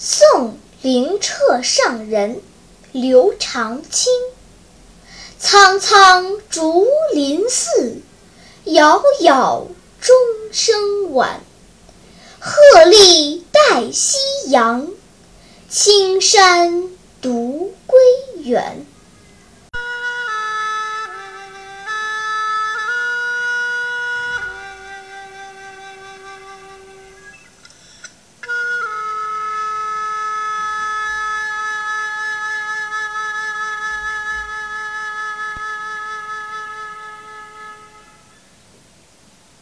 宋林彻上人刘长卿苍苍竹林寺杳杳钟声晚。鹤唳带夕阳青山独归远